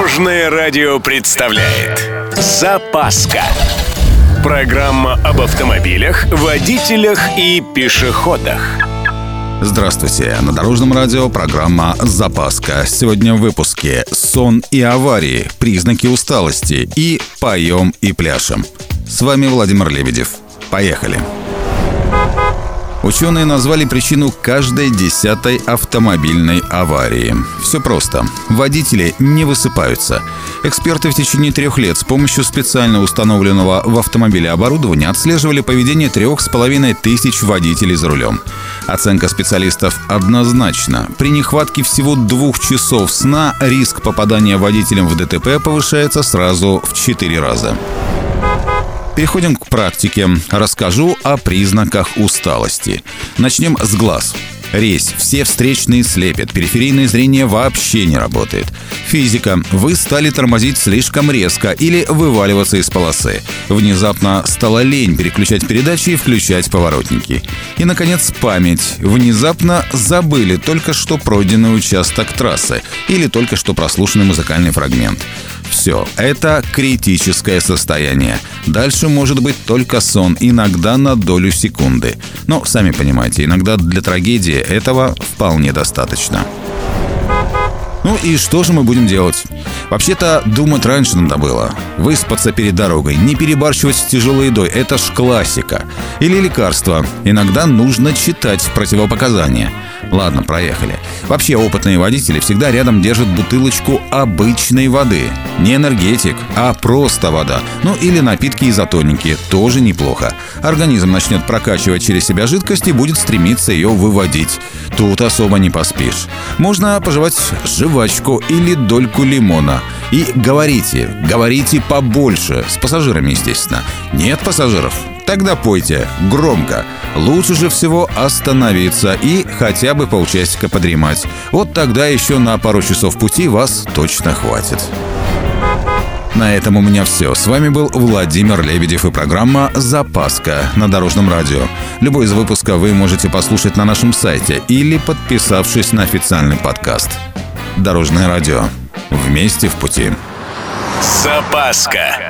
Дорожное радио представляет Запаска Программа об автомобилях, водителях и пешеходах Здравствуйте! На Дорожном радио программа «Запаска». Сегодня в выпуске «Сон и аварии», «Признаки усталости» и «Поем и пляшем». С вами Владимир Лебедев. Поехали! Поехали! Ученые назвали причину каждой десятой автомобильной аварии. Все просто. Водители не высыпаются. Эксперты в течение трех лет с помощью специально установленного в автомобиле оборудования отслеживали поведение трех с половиной тысяч водителей за рулем. Оценка специалистов однозначна. При нехватке всего двух часов сна риск попадания водителем в ДТП повышается сразу в четыре раза. Переходим к практике. Расскажу о признаках усталости. Начнем с глаз. Резь. Все встречные слепят. Периферийное зрение вообще не работает. Физика. Вы стали тормозить слишком резко или вываливаться из полосы. Внезапно стала лень переключать передачи и включать поворотники. И, наконец, память. Внезапно забыли только что пройденный участок трассы или только что прослушанный музыкальный фрагмент. Все, это критическое состояние. Дальше может быть только сон, иногда на долю секунды. Но, сами понимаете, иногда для трагедии этого вполне достаточно. Ну и что же мы будем делать? Вообще-то думать раньше надо было. Выспаться перед дорогой, не перебарщивать с тяжелой едой – это ж классика. Или лекарства. Иногда нужно читать противопоказания. Ладно, проехали. Вообще опытные водители всегда рядом держат бутылочку обычной воды. Не энергетик, а просто вода. Ну или напитки изотоники. Тоже неплохо. Организм начнет прокачивать через себя жидкость и будет стремиться ее выводить. Тут особо не поспишь. Можно пожевать жвачку или дольку лимона. И говорите, говорите побольше. С пассажирами, естественно. Нет пассажиров? Тогда пойте громко. Лучше же всего остановиться и хотя бы полчасика подремать. Вот тогда еще на пару часов пути вас точно хватит. На этом у меня все. С вами был Владимир Лебедев и программа «Запаска» на Дорожном радио. Любой из выпуска вы можете послушать на нашем сайте или подписавшись на официальный подкаст. Дорожное радио. Вместе в пути. Запаска.